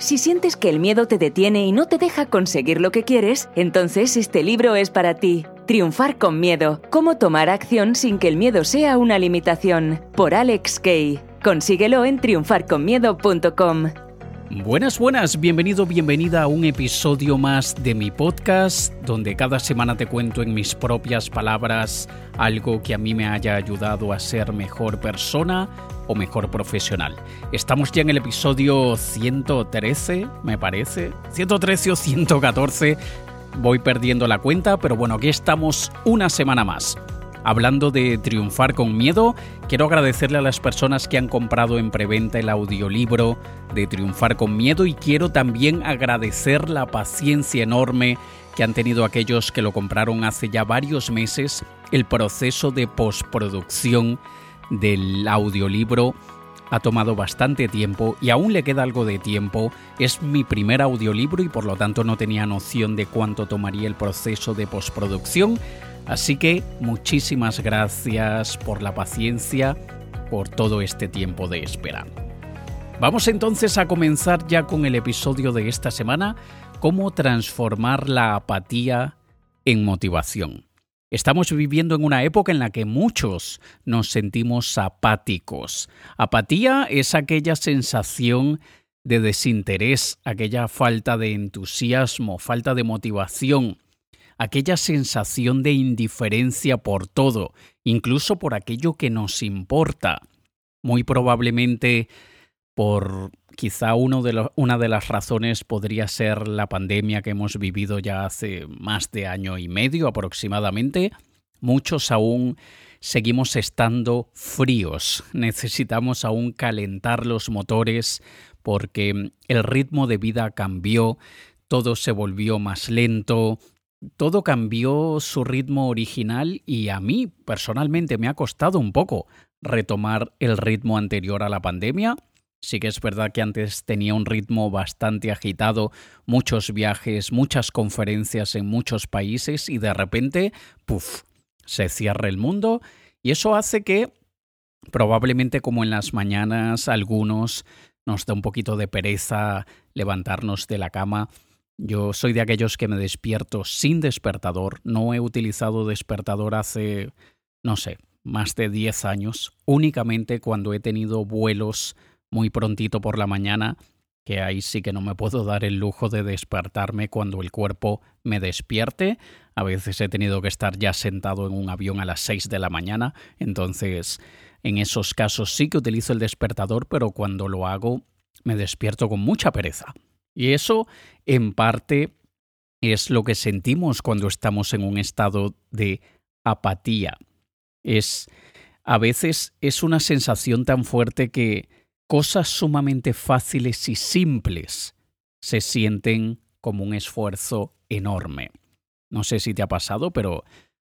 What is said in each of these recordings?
Si sientes que el miedo te detiene y no te deja conseguir lo que quieres, entonces este libro es para ti. Triunfar con miedo. Cómo tomar acción sin que el miedo sea una limitación. Por Alex Kay. Consíguelo en triunfarconmiedo.com. Buenas, buenas, bienvenido, bienvenida a un episodio más de mi podcast, donde cada semana te cuento en mis propias palabras algo que a mí me haya ayudado a ser mejor persona o mejor profesional. Estamos ya en el episodio 113, me parece, 113 o 114, voy perdiendo la cuenta, pero bueno, aquí estamos una semana más. Hablando de triunfar con miedo, quiero agradecerle a las personas que han comprado en preventa el audiolibro de Triunfar con miedo y quiero también agradecer la paciencia enorme que han tenido aquellos que lo compraron hace ya varios meses. El proceso de postproducción del audiolibro ha tomado bastante tiempo y aún le queda algo de tiempo. Es mi primer audiolibro y por lo tanto no tenía noción de cuánto tomaría el proceso de postproducción. Así que muchísimas gracias por la paciencia, por todo este tiempo de espera. Vamos entonces a comenzar ya con el episodio de esta semana, cómo transformar la apatía en motivación. Estamos viviendo en una época en la que muchos nos sentimos apáticos. Apatía es aquella sensación de desinterés, aquella falta de entusiasmo, falta de motivación, aquella sensación de indiferencia por todo, incluso por aquello que nos importa. Muy probablemente por quizá una de las razones podría ser la pandemia que hemos vivido ya hace más de año y medio aproximadamente. Muchos aún seguimos estando fríos. Necesitamos aún calentar los motores porque el ritmo de vida cambió, todo se volvió más lento, todo cambió su ritmo original y a mí personalmente me ha costado un poco retomar el ritmo anterior a la pandemia. Sí que es verdad que antes tenía un ritmo bastante agitado, muchos viajes, muchas conferencias en muchos países y de repente, puff, se cierra el mundo y eso hace que probablemente como en las mañanas algunos nos da un poquito de pereza levantarnos de la cama yo soy de aquellos que me despierto sin despertador. No he utilizado despertador hace, no sé, más de 10 años. Únicamente cuando he tenido vuelos muy prontito por la mañana, que ahí sí que no me puedo dar el lujo de despertarme cuando el cuerpo me despierte. A veces he tenido que estar ya sentado en un avión a las 6 de la mañana. Entonces, en esos casos sí que utilizo el despertador, pero cuando lo hago me despierto con mucha pereza. Y eso, en parte, es lo que sentimos cuando estamos en un estado de apatía. Es a veces es una sensación tan fuerte que cosas sumamente fáciles y simples se sienten como un esfuerzo enorme. No sé si te ha pasado, pero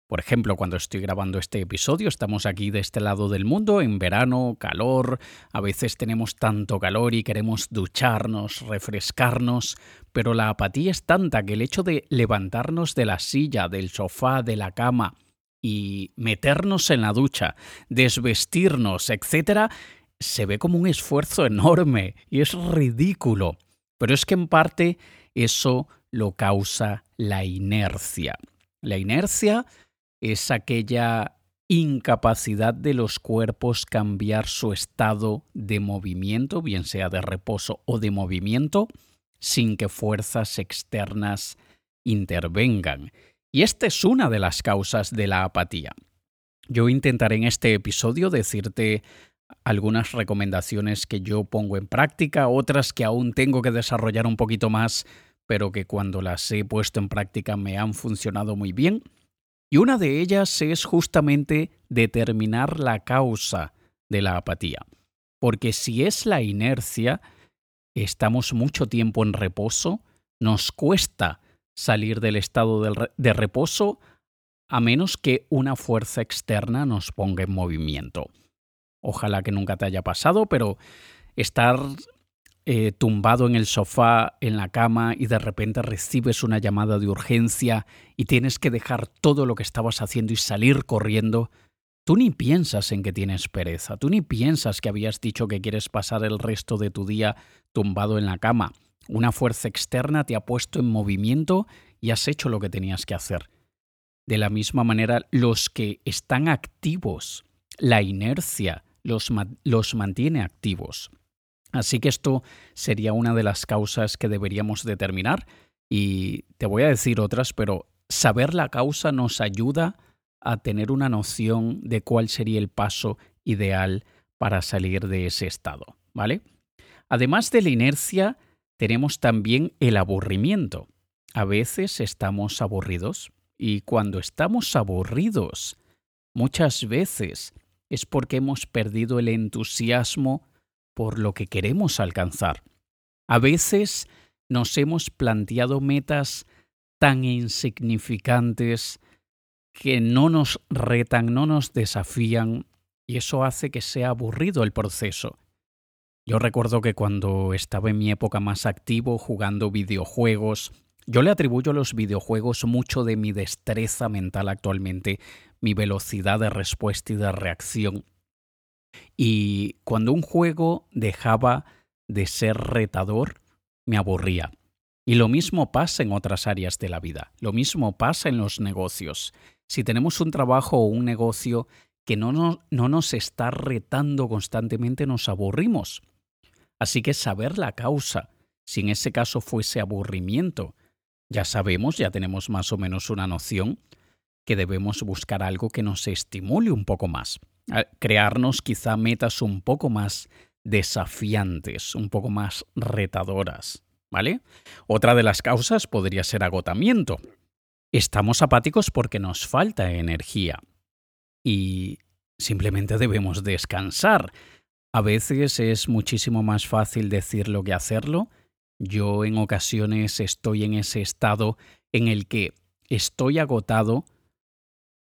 por ejemplo, cuando estoy grabando este episodio, estamos aquí de este lado del mundo, en verano, calor, a veces tenemos tanto calor y queremos ducharnos, refrescarnos, pero la apatía es tanta que el hecho de levantarnos de la silla, del sofá, de la cama y meternos en la ducha, desvestirnos, etc., se ve como un esfuerzo enorme y es ridículo. Pero es que en parte eso lo causa la inercia. La inercia es aquella incapacidad de los cuerpos cambiar su estado de movimiento, bien sea de reposo o de movimiento, sin que fuerzas externas intervengan. Y esta es una de las causas de la apatía. Yo intentaré en este episodio decirte algunas recomendaciones que yo pongo en práctica, otras que aún tengo que desarrollar un poquito más, pero que cuando las he puesto en práctica me han funcionado muy bien. Y una de ellas es justamente determinar la causa de la apatía. Porque si es la inercia, estamos mucho tiempo en reposo, nos cuesta salir del estado de reposo a menos que una fuerza externa nos ponga en movimiento. Ojalá que nunca te haya pasado, pero estar eh, tumbado en el sofá, en la cama, y de repente recibes una llamada de urgencia y tienes que dejar todo lo que estabas haciendo y salir corriendo, tú ni piensas en que tienes pereza, tú ni piensas que habías dicho que quieres pasar el resto de tu día tumbado en la cama. Una fuerza externa te ha puesto en movimiento y has hecho lo que tenías que hacer. De la misma manera, los que están activos, la inercia los, los mantiene activos. Así que esto sería una de las causas que deberíamos determinar y te voy a decir otras, pero saber la causa nos ayuda a tener una noción de cuál sería el paso ideal para salir de ese estado, ¿vale? Además de la inercia, tenemos también el aburrimiento. A veces estamos aburridos y cuando estamos aburridos, muchas veces es porque hemos perdido el entusiasmo por lo que queremos alcanzar. A veces nos hemos planteado metas tan insignificantes que no nos retan, no nos desafían, y eso hace que sea aburrido el proceso. Yo recuerdo que cuando estaba en mi época más activo jugando videojuegos, yo le atribuyo a los videojuegos mucho de mi destreza mental actualmente, mi velocidad de respuesta y de reacción. Y cuando un juego dejaba de ser retador, me aburría. Y lo mismo pasa en otras áreas de la vida, lo mismo pasa en los negocios. Si tenemos un trabajo o un negocio que no nos, no nos está retando constantemente, nos aburrimos. Así que saber la causa, si en ese caso fuese aburrimiento, ya sabemos, ya tenemos más o menos una noción que debemos buscar algo que nos estimule un poco más crearnos quizá metas un poco más desafiantes, un poco más retadoras, ¿vale? Otra de las causas podría ser agotamiento. Estamos apáticos porque nos falta energía y simplemente debemos descansar. A veces es muchísimo más fácil decirlo que hacerlo. Yo en ocasiones estoy en ese estado en el que estoy agotado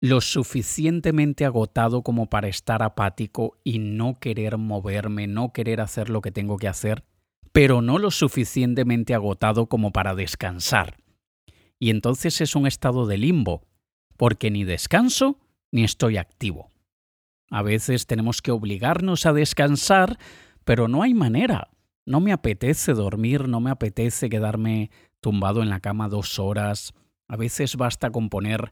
lo suficientemente agotado como para estar apático y no querer moverme, no querer hacer lo que tengo que hacer, pero no lo suficientemente agotado como para descansar. Y entonces es un estado de limbo, porque ni descanso ni estoy activo. A veces tenemos que obligarnos a descansar, pero no hay manera. No me apetece dormir, no me apetece quedarme tumbado en la cama dos horas. A veces basta con poner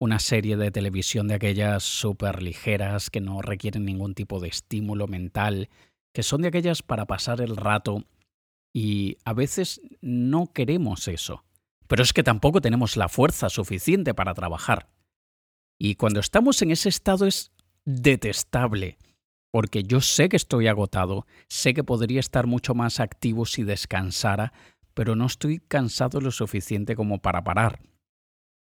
una serie de televisión de aquellas súper ligeras que no requieren ningún tipo de estímulo mental, que son de aquellas para pasar el rato y a veces no queremos eso. Pero es que tampoco tenemos la fuerza suficiente para trabajar. Y cuando estamos en ese estado es detestable, porque yo sé que estoy agotado, sé que podría estar mucho más activo si descansara, pero no estoy cansado lo suficiente como para parar.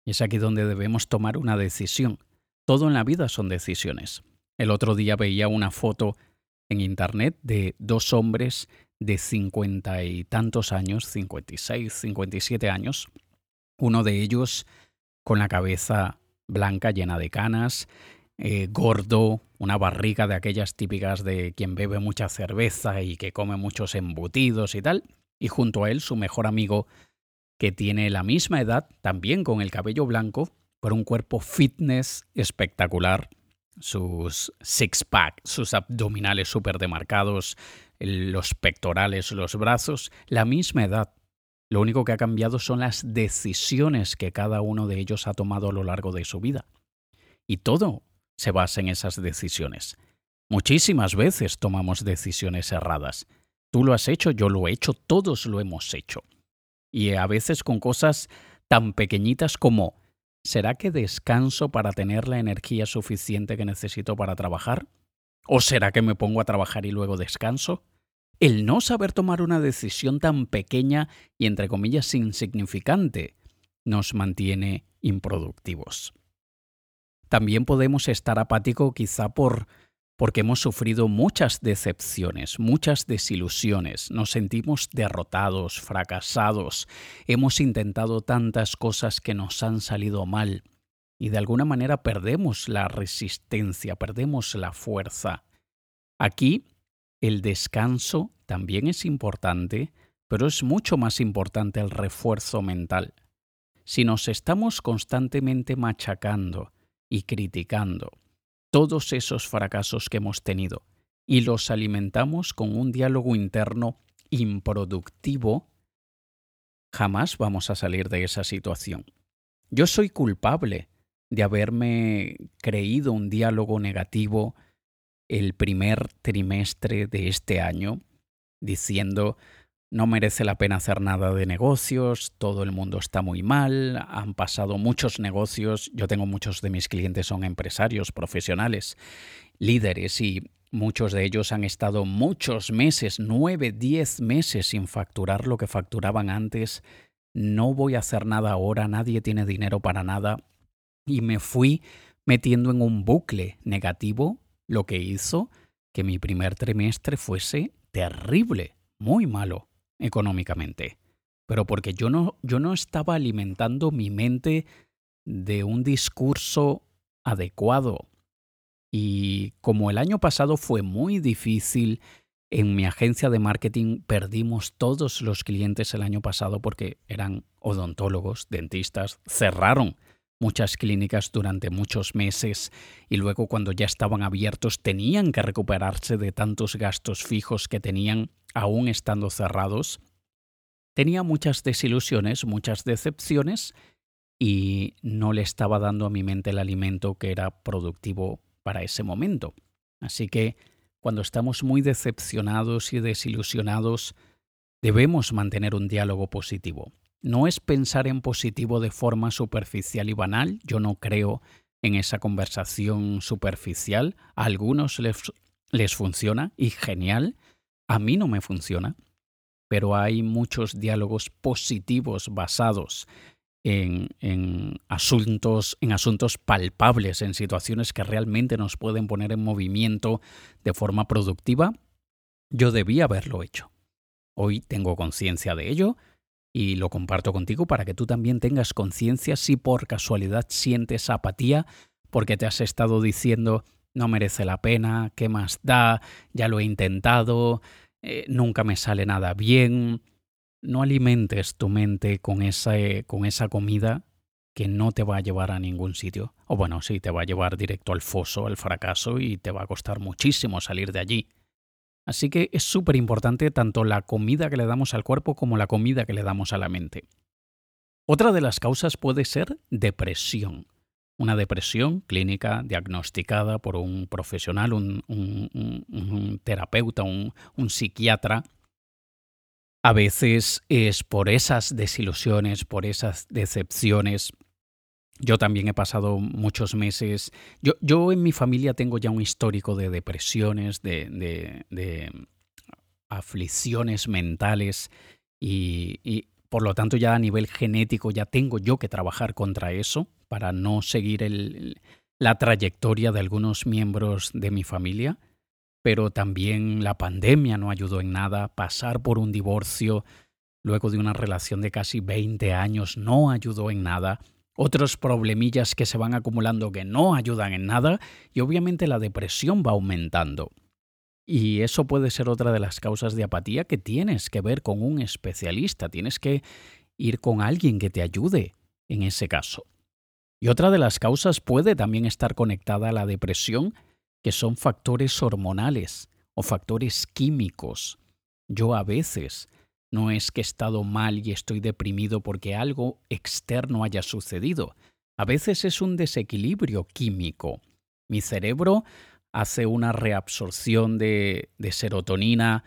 Y es aquí donde debemos tomar una decisión. Todo en la vida son decisiones. El otro día veía una foto en Internet de dos hombres de cincuenta y tantos años, 56, 57 años. Uno de ellos con la cabeza blanca llena de canas, eh, gordo, una barriga de aquellas típicas de quien bebe mucha cerveza y que come muchos embutidos y tal, y junto a él su mejor amigo que tiene la misma edad, también con el cabello blanco, pero un cuerpo fitness espectacular, sus six-pack, sus abdominales súper demarcados, los pectorales, los brazos, la misma edad. Lo único que ha cambiado son las decisiones que cada uno de ellos ha tomado a lo largo de su vida. Y todo se basa en esas decisiones. Muchísimas veces tomamos decisiones erradas. Tú lo has hecho, yo lo he hecho, todos lo hemos hecho y a veces con cosas tan pequeñitas como ¿será que descanso para tener la energía suficiente que necesito para trabajar? ¿O será que me pongo a trabajar y luego descanso? El no saber tomar una decisión tan pequeña y entre comillas insignificante nos mantiene improductivos. También podemos estar apático quizá por porque hemos sufrido muchas decepciones, muchas desilusiones, nos sentimos derrotados, fracasados, hemos intentado tantas cosas que nos han salido mal y de alguna manera perdemos la resistencia, perdemos la fuerza. Aquí el descanso también es importante, pero es mucho más importante el refuerzo mental. Si nos estamos constantemente machacando y criticando, todos esos fracasos que hemos tenido y los alimentamos con un diálogo interno improductivo, jamás vamos a salir de esa situación. Yo soy culpable de haberme creído un diálogo negativo el primer trimestre de este año, diciendo no merece la pena hacer nada de negocios, todo el mundo está muy mal, han pasado muchos negocios, yo tengo muchos de mis clientes son empresarios, profesionales, líderes y muchos de ellos han estado muchos meses, nueve, diez meses sin facturar lo que facturaban antes, no voy a hacer nada ahora, nadie tiene dinero para nada. Y me fui metiendo en un bucle negativo, lo que hizo que mi primer trimestre fuese terrible, muy malo económicamente, pero porque yo no, yo no estaba alimentando mi mente de un discurso adecuado. Y como el año pasado fue muy difícil, en mi agencia de marketing perdimos todos los clientes el año pasado porque eran odontólogos, dentistas, cerraron muchas clínicas durante muchos meses y luego cuando ya estaban abiertos tenían que recuperarse de tantos gastos fijos que tenían aún estando cerrados. Tenía muchas desilusiones, muchas decepciones y no le estaba dando a mi mente el alimento que era productivo para ese momento. Así que cuando estamos muy decepcionados y desilusionados, debemos mantener un diálogo positivo no es pensar en positivo de forma superficial y banal. Yo no creo en esa conversación superficial. A algunos les, funciona y genial. A mí no me funciona. Pero hay muchos diálogos positivos basados en, en, asuntos, en asuntos palpables, en situaciones que realmente nos pueden poner en movimiento de forma productiva. Yo debía haberlo hecho. Hoy tengo conciencia de ello y lo comparto contigo para que tú también tengas conciencia si por casualidad sientes apatía porque te has estado diciendo no merece la pena, qué más da, ya lo he intentado, eh, nunca me sale nada bien. No alimentes tu mente con esa, con esa comida que no te va a llevar a ningún sitio. O bueno, sí, te va a llevar directo al foso, al fracaso, y te va a costar muchísimo salir de allí. Así que es súper importante tanto la comida que le damos al cuerpo como la comida que le damos a la mente. Otra de las causas puede ser depresión. Una depresión clínica diagnosticada por un profesional, un, terapeuta, un psiquiatra. A veces es por esas desilusiones, por esas decepciones, yo también he pasado muchos meses. Yo, yo en mi familia tengo ya un histórico de depresiones, de, de, aflicciones mentales y, y, por lo tanto ya a nivel genético ya tengo yo que trabajar contra eso para no seguir el, la trayectoria de algunos miembros de mi familia. Pero también la pandemia no ayudó en nada, pasar por un divorcio luego de una relación de casi 20 años no ayudó en nada otros problemillas que se van acumulando que no ayudan en nada y obviamente la depresión va aumentando. Y eso puede ser otra de las causas de apatía que tienes que ver con un especialista, tienes que ir con alguien que te ayude en ese caso. Y otra de las causas puede también estar conectada a la depresión, que son factores hormonales o factores químicos. Yo a veces no es que he estado mal y estoy deprimido porque algo externo haya sucedido. A veces es un desequilibrio químico. Mi cerebro hace una reabsorción de, serotonina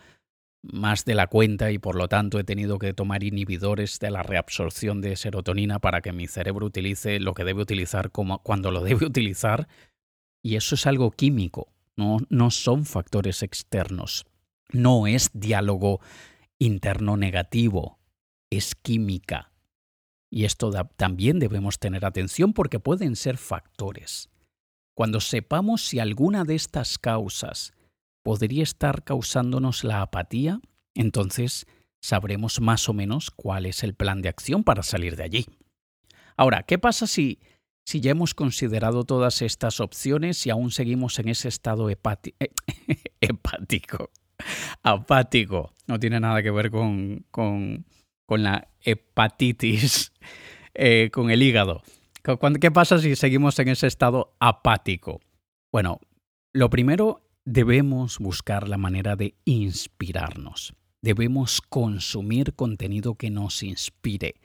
más de la cuenta y por lo tanto he tenido que tomar inhibidores de la reabsorción de serotonina para que mi cerebro utilice lo que debe utilizar como cuando lo debe utilizar. Y eso es algo químico, no, no son factores externos. No es diálogo interno negativo, es química. Y esto también debemos tener atención porque pueden ser factores. Cuando sepamos si alguna de estas causas podría estar causándonos la apatía, entonces sabremos más o menos cuál es el plan de acción para salir de allí. Ahora, ¿qué pasa si, si ya hemos considerado todas estas opciones y aún seguimos en ese estado hepático? apático. No tiene nada que ver con, con, la hepatitis, eh, con el hígado. ¿Qué pasa si seguimos en ese estado apático? Bueno, lo primero, debemos buscar la manera de inspirarnos, debemos consumir contenido que nos inspire.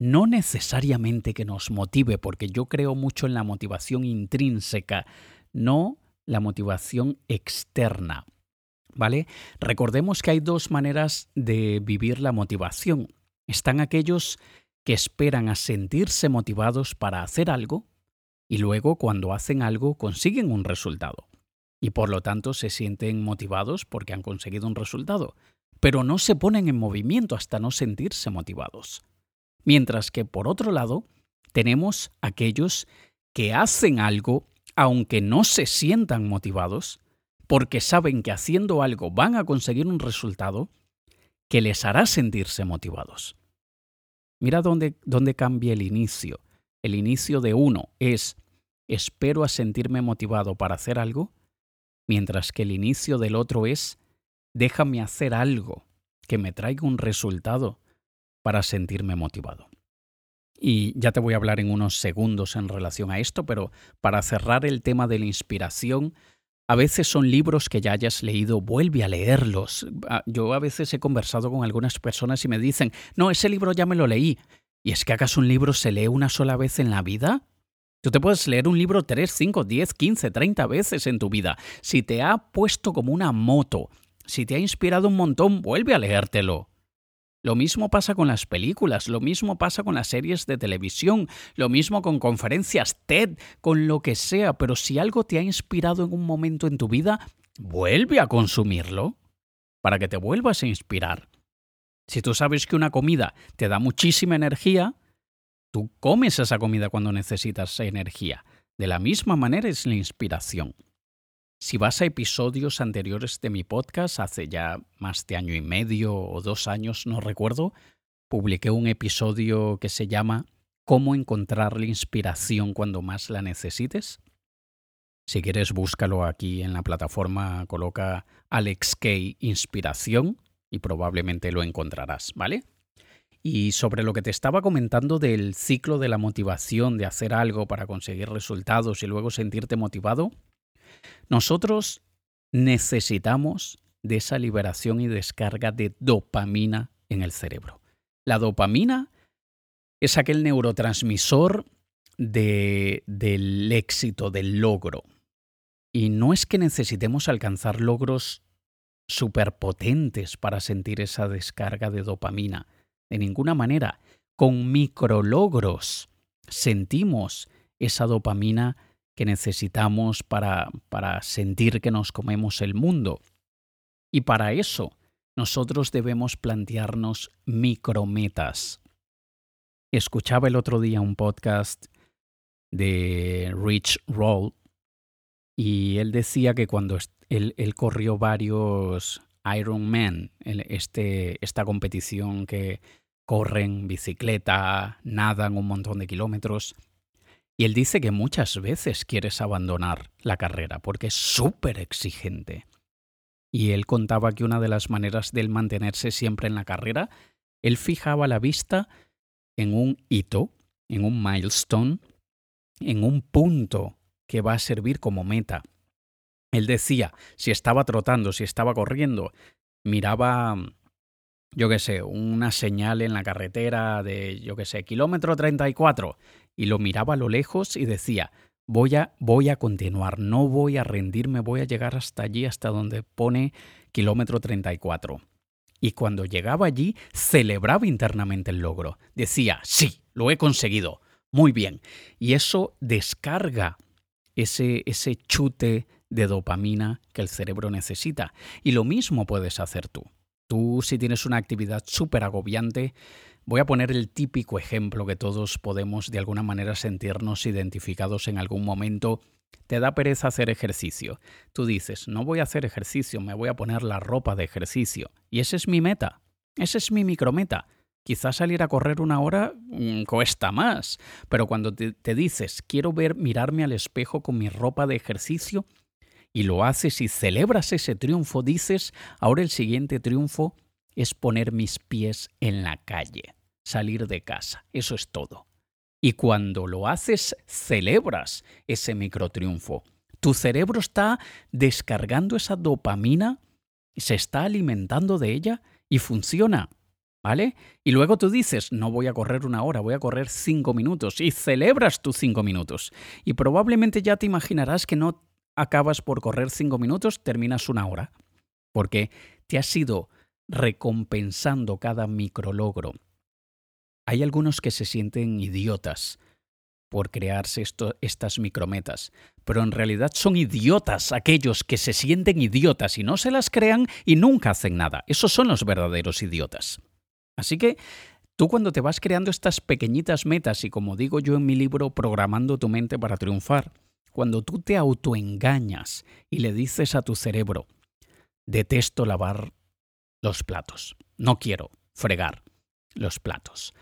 No necesariamente que nos motive, porque yo creo mucho en la motivación intrínseca, no la motivación externa. ¿Vale? Recordemos que hay dos maneras de vivir la motivación. Están aquellos que esperan a sentirse motivados para hacer algo y luego cuando hacen algo consiguen un resultado. Y por lo tanto se sienten motivados porque han conseguido un resultado, pero no se ponen en movimiento hasta no sentirse motivados. Mientras que por otro lado tenemos aquellos que hacen algo aunque no se sientan motivados, porque saben que haciendo algo van a conseguir un resultado que les hará sentirse motivados. Mira dónde, dónde cambia el inicio. El inicio de uno es espero a sentirme motivado para hacer algo, mientras que el inicio del otro es déjame hacer algo que me traiga un resultado para sentirme motivado. Y ya te voy a hablar en unos segundos en relación a esto, pero para cerrar el tema de la inspiración, a veces son libros que ya hayas leído, vuelve a leerlos. Ah, yo a veces he conversado con algunas personas y me dicen, no, ese libro ya me lo leí. ¿Y es que acaso un libro se lee una sola vez en la vida? Tú te puedes leer un libro 3, 5, 10, 15, 30 veces en tu vida. Si te ha puesto como una moto, si te ha inspirado un montón, vuelve a leértelo. Lo mismo pasa con las películas, lo mismo pasa con las series de televisión, lo mismo con conferencias TED, con lo que sea, pero si algo te ha inspirado en un momento en tu vida, vuelve a consumirlo para que te vuelvas a inspirar. Si tú sabes que una comida te da muchísima energía, tú comes esa comida cuando necesitas energía. De la misma manera es la inspiración. Si vas a episodios anteriores de mi podcast, hace ya más de año y medio o dos años, no recuerdo, publiqué un episodio que se llama ¿Cómo encontrar la inspiración cuando más la necesites? Si quieres, búscalo aquí en la plataforma, coloca Alex K Inspiración y probablemente lo encontrarás, ¿vale? Y sobre lo que te estaba comentando del ciclo de la motivación, de hacer algo para conseguir resultados y luego sentirte motivado, nosotros necesitamos de esa liberación y descarga de dopamina en el cerebro. La dopamina es aquel neurotransmisor de, del éxito, del logro. Y no es que necesitemos alcanzar logros superpotentes para sentir esa descarga de dopamina. De ninguna manera. Con micrologros sentimos esa dopamina que necesitamos para, para sentir que nos comemos el mundo. Y para eso nosotros debemos plantearnos micrometas. Escuchaba el otro día un podcast de Rich Roll y él decía que cuando él, corrió varios Ironman, este, esta competición que corren bicicleta, nadan un montón de kilómetros, y él dice que muchas veces quieres abandonar la carrera porque es súper exigente. Y él contaba que una de las maneras de él mantenerse siempre en la carrera, él fijaba la vista en un hito, en un milestone, en un punto que va a servir como meta. Él decía, si estaba trotando, si estaba corriendo, miraba, yo qué sé, una señal en la carretera de, yo qué sé, kilómetro 34 y lo miraba a lo lejos y decía, voy a, voy a continuar, no voy a rendirme, voy a llegar hasta allí, hasta donde pone kilómetro 34. Y cuando llegaba allí, celebraba internamente el logro. Decía, sí, lo he conseguido, muy bien. Y eso descarga ese, ese chute de dopamina que el cerebro necesita. Y lo mismo puedes hacer tú. Tú si tienes una actividad súper agobiante, Voy a poner el típico ejemplo que todos podemos de alguna manera sentirnos identificados en algún momento. Te da pereza hacer ejercicio. Tú dices, no voy a hacer ejercicio, me voy a poner la ropa de ejercicio. Y esa es mi meta. Esa es mi micrometa. Quizás salir a correr una hora mm, cuesta más, pero cuando te, te dices, quiero ver, mirarme al espejo con mi ropa de ejercicio, y lo haces y celebras ese triunfo, dices, ahora el siguiente triunfo es poner mis pies en la calle salir de casa. Eso es todo. Y cuando lo haces, celebras ese microtriunfo. Tu cerebro está descargando esa dopamina, se está alimentando de ella Y funciona. ¿Vale? Y luego tú dices, no voy a correr una hora, voy a correr cinco minutos y celebras tus cinco minutos. Y probablemente ya te imaginarás que no acabas por correr cinco minutos, terminas una hora. Porque te has ido recompensando cada micrologro. Hay algunos que se sienten idiotas por crearse estas micrometas, pero en realidad son idiotas aquellos que se sienten idiotas y no se las crean y nunca hacen nada. Esos son los verdaderos idiotas. Así que tú cuando te vas creando estas pequeñitas metas y como digo yo en mi libro Programando tu mente para triunfar, cuando tú te autoengañas y le dices a tu cerebro, detesto lavar los platos, no quiero fregar los platos,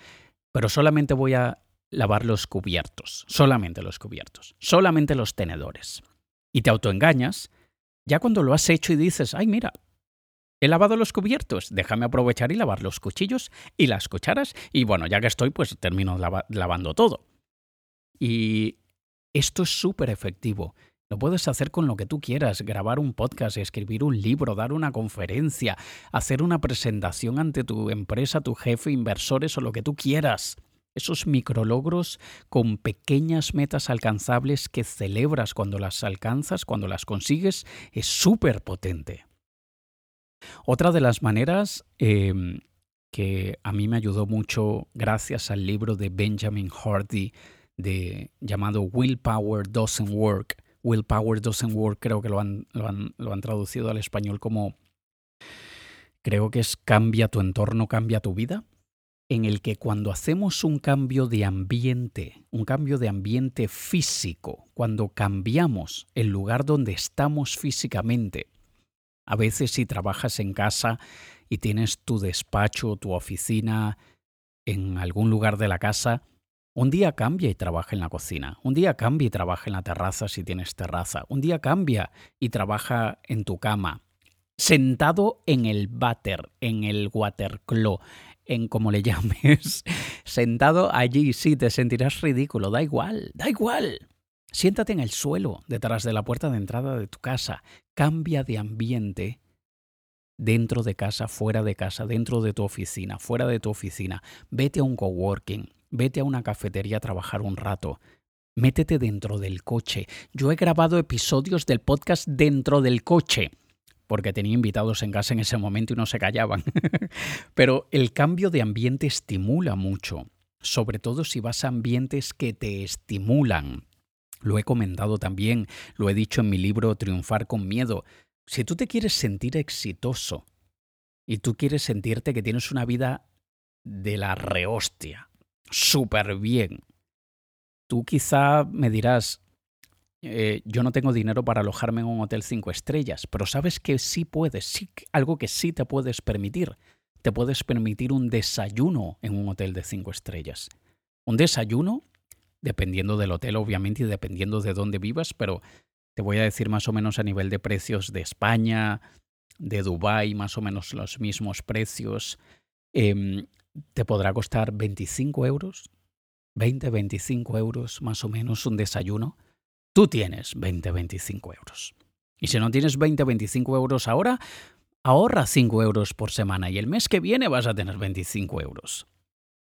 pero solamente voy a lavar los cubiertos, solamente los cubiertos, solamente los tenedores. Y te autoengañas, ya cuando lo has hecho y dices, ay mira, he lavado los cubiertos, déjame aprovechar y lavar los cuchillos y las cucharas, y bueno, ya que estoy, pues termino lavando todo. Y esto es súper efectivo. Lo puedes hacer con lo que tú quieras, grabar un podcast, escribir un libro, dar una conferencia, hacer una presentación ante tu empresa, tu jefe, inversores o lo que tú quieras. Esos micrologros con pequeñas metas alcanzables que celebras cuando las alcanzas, cuando las consigues, es súper potente. Otra de las maneras em, que a mí me ayudó mucho gracias al libro de Benjamin Hardy llamado Willpower Doesn't Work, Willpower Doesn't Work, creo que lo han, lo han, lo han traducido al español como, creo que es cambia tu entorno, cambia tu vida, en el que cuando hacemos un cambio de ambiente, un cambio de ambiente físico, cuando cambiamos el lugar donde estamos físicamente, a veces si trabajas en casa y tienes tu despacho, tu oficina en algún lugar de la casa, un día cambia y trabaja en la cocina. Un día cambia y trabaja en la terraza si tienes terraza. Un día cambia y trabaja en tu cama. Sentado en el váter, en el waterclo, en como le llames. Sentado allí, sí, te sentirás ridículo. Da igual, da igual. Siéntate en el suelo, detrás de la puerta de entrada de tu casa. Cambia de ambiente dentro de casa, fuera de casa, dentro de tu oficina, fuera de tu oficina. Vete a un coworking vete a una cafetería a trabajar un rato. Métete dentro del coche. Yo he grabado episodios del podcast dentro del coche, porque tenía invitados en casa en ese momento y no se callaban. Pero el cambio de ambiente estimula mucho, sobre todo si vas a ambientes que te estimulan. Lo he comentado también, lo he dicho en mi libro Triunfar con Miedo. Si tú te quieres sentir exitoso y tú quieres sentirte que tienes una vida de la rehostia, súper bien. Tú quizá me dirás, eh, yo no tengo dinero para alojarme en un hotel cinco estrellas, pero sabes que sí puedes, sí, algo que sí te puedes permitir. Te puedes permitir un desayuno en un hotel de cinco estrellas. Un desayuno, dependiendo del hotel obviamente y dependiendo de dónde vivas, pero te voy a decir más o menos a nivel de precios de España, de Dubái, más o menos los mismos precios. Em, te podrá costar 25 euros, 20, 25 euros más o menos un desayuno. Tú tienes 20, 25 euros. Y si no tienes 20, 25 euros ahora, ahorra 5 euros por semana y el mes que viene vas a tener 25 euros.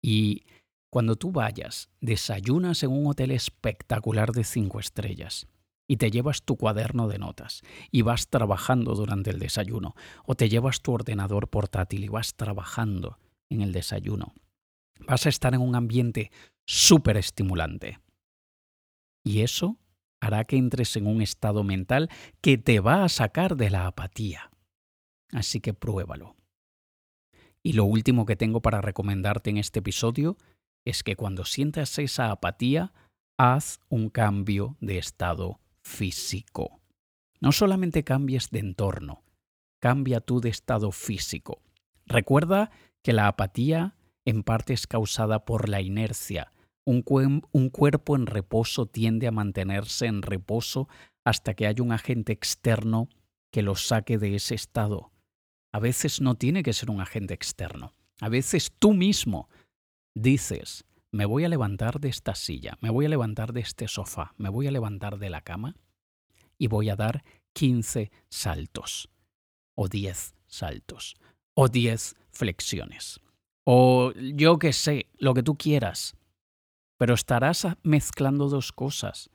Y cuando tú vayas, desayunas en un hotel espectacular de 5 estrellas y te llevas tu cuaderno de notas y vas trabajando durante el desayuno, o te llevas tu ordenador portátil y vas trabajando en el desayuno. Vas a estar en un ambiente súper estimulante. Y eso hará que entres en un estado mental que te va a sacar de la apatía. Así que pruébalo. Y lo último que tengo para recomendarte en este episodio es que cuando sientas esa apatía, haz un cambio de estado físico. No solamente cambies de entorno, cambia tú de estado físico. Recuerda que la apatía en parte es causada por la inercia. Un, un, cuerpo en reposo tiende a mantenerse en reposo hasta que haya un agente externo que lo saque de ese estado. A veces no tiene que ser un agente externo. A veces tú mismo dices, me voy a levantar de esta silla, me voy a levantar de este sofá, me voy a levantar de la cama y voy a dar 15 saltos o 10 saltos o 10 flexiones. O yo qué sé, lo que tú quieras. Pero estarás mezclando dos cosas.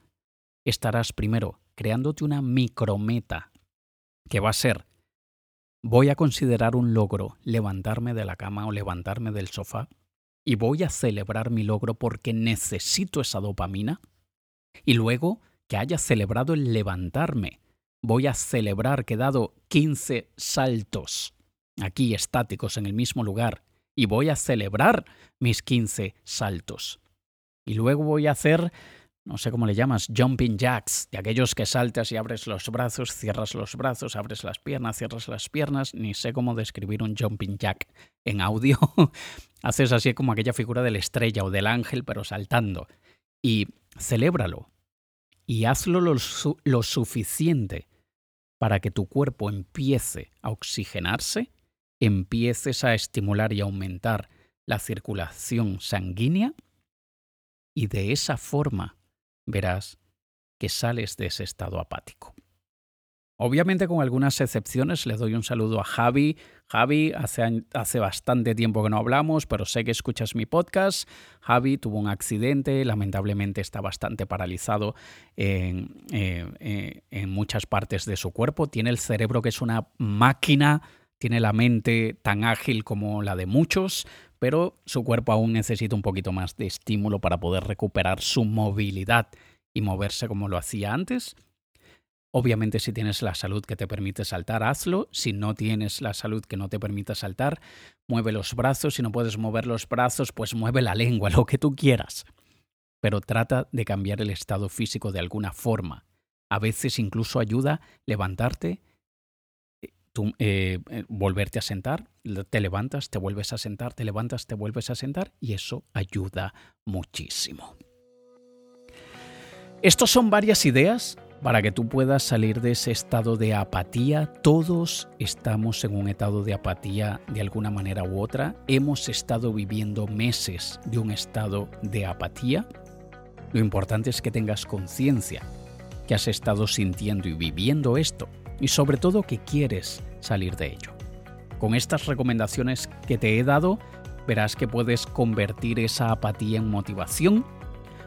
Estarás primero creándote una micrometa que va a ser voy a considerar un logro levantarme de la cama o levantarme del sofá y voy a celebrar mi logro porque necesito esa dopamina. Y luego que haya celebrado el levantarme, voy a celebrar que he dado 15 saltos aquí estáticos en el mismo lugar y voy a celebrar mis 15 saltos. Y luego voy a hacer no sé cómo le llamas, jumping jacks, de aquellos que saltas y abres los brazos, cierras los brazos, abres las piernas, cierras las piernas, ni sé cómo describir un jumping jack en audio. Haces así como aquella figura de la estrella o del ángel, pero saltando. Y celébralo. Y hazlo lo, lo suficiente para que tu cuerpo empiece a oxigenarse, empieces a estimular y aumentar la circulación sanguínea y de esa forma verás que sales de ese estado apático. Obviamente con algunas excepciones, le doy un saludo a Javi. Javi, hace, hace, bastante tiempo que no hablamos, pero sé que escuchas mi podcast. Javi tuvo un accidente, lamentablemente está bastante paralizado en, eh, eh, en muchas partes de su cuerpo. Tiene el cerebro que es una máquina, tiene la mente tan ágil como la de muchos, pero su cuerpo aún necesita un poquito más de estímulo para poder recuperar su movilidad y moverse como lo hacía antes. Obviamente si tienes la salud que te permite saltar, hazlo. Si no tienes la salud que no te permite saltar, mueve los brazos. Si no puedes mover los brazos, pues mueve la lengua, lo que tú quieras. Pero trata de cambiar el estado físico de alguna forma. A veces incluso ayuda levantarte eh, eh, volverte a sentar, te levantas, te vuelves a sentar, te levantas, te vuelves a sentar y eso ayuda muchísimo. Estos son varias ideas para que tú puedas salir de ese estado de apatía. Todos estamos en un estado de apatía de alguna manera u otra. Hemos estado viviendo meses de un estado de apatía. Lo importante es que tengas conciencia que has estado sintiendo y viviendo esto y sobre todo que quieres salir de ello. Con estas recomendaciones que te he dado, verás que puedes convertir esa apatía en motivación,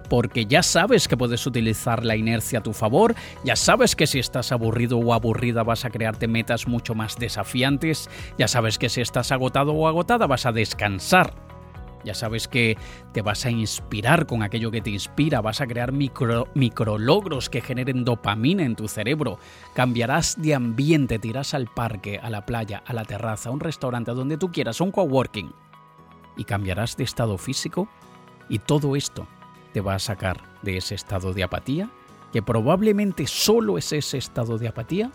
porque ya sabes que puedes utilizar la inercia a tu favor, ya sabes que si estás aburrido o aburrida vas a crearte metas mucho más desafiantes, ya sabes que si estás agotado o agotada vas a descansar ya sabes que te vas a inspirar con aquello que te inspira, vas a crear micro, logros que generen dopamina en tu cerebro, cambiarás de ambiente, te irás al parque, a la playa, a la terraza, a un restaurante, a donde tú quieras, a un coworking, y cambiarás de estado físico y todo esto te va a sacar de ese estado de apatía, que probablemente solo es ese estado de apatía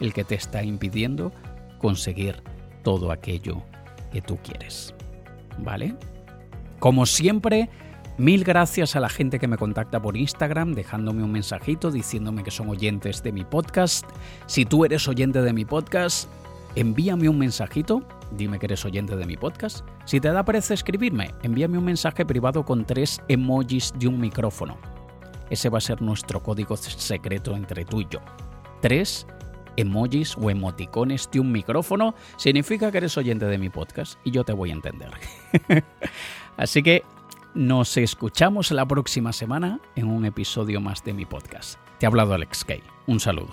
el que te está impidiendo conseguir todo aquello que tú quieres. ¿Vale? Como siempre, mil gracias a la gente que me contacta por Instagram dejándome un mensajito diciéndome que son oyentes de mi podcast. Si tú eres oyente de mi podcast, envíame un mensajito, dime que eres oyente de mi podcast. Si te da pereza escribirme, envíame un mensaje privado con tres emojis de un micrófono. Ese va a ser nuestro código secreto entre tú y yo. Tres emojis o emoticones de un micrófono, significa que eres oyente de mi podcast y yo te voy a entender. Así que nos escuchamos la próxima semana en un episodio más de mi podcast. Te ha hablado Alex Kay. Un saludo.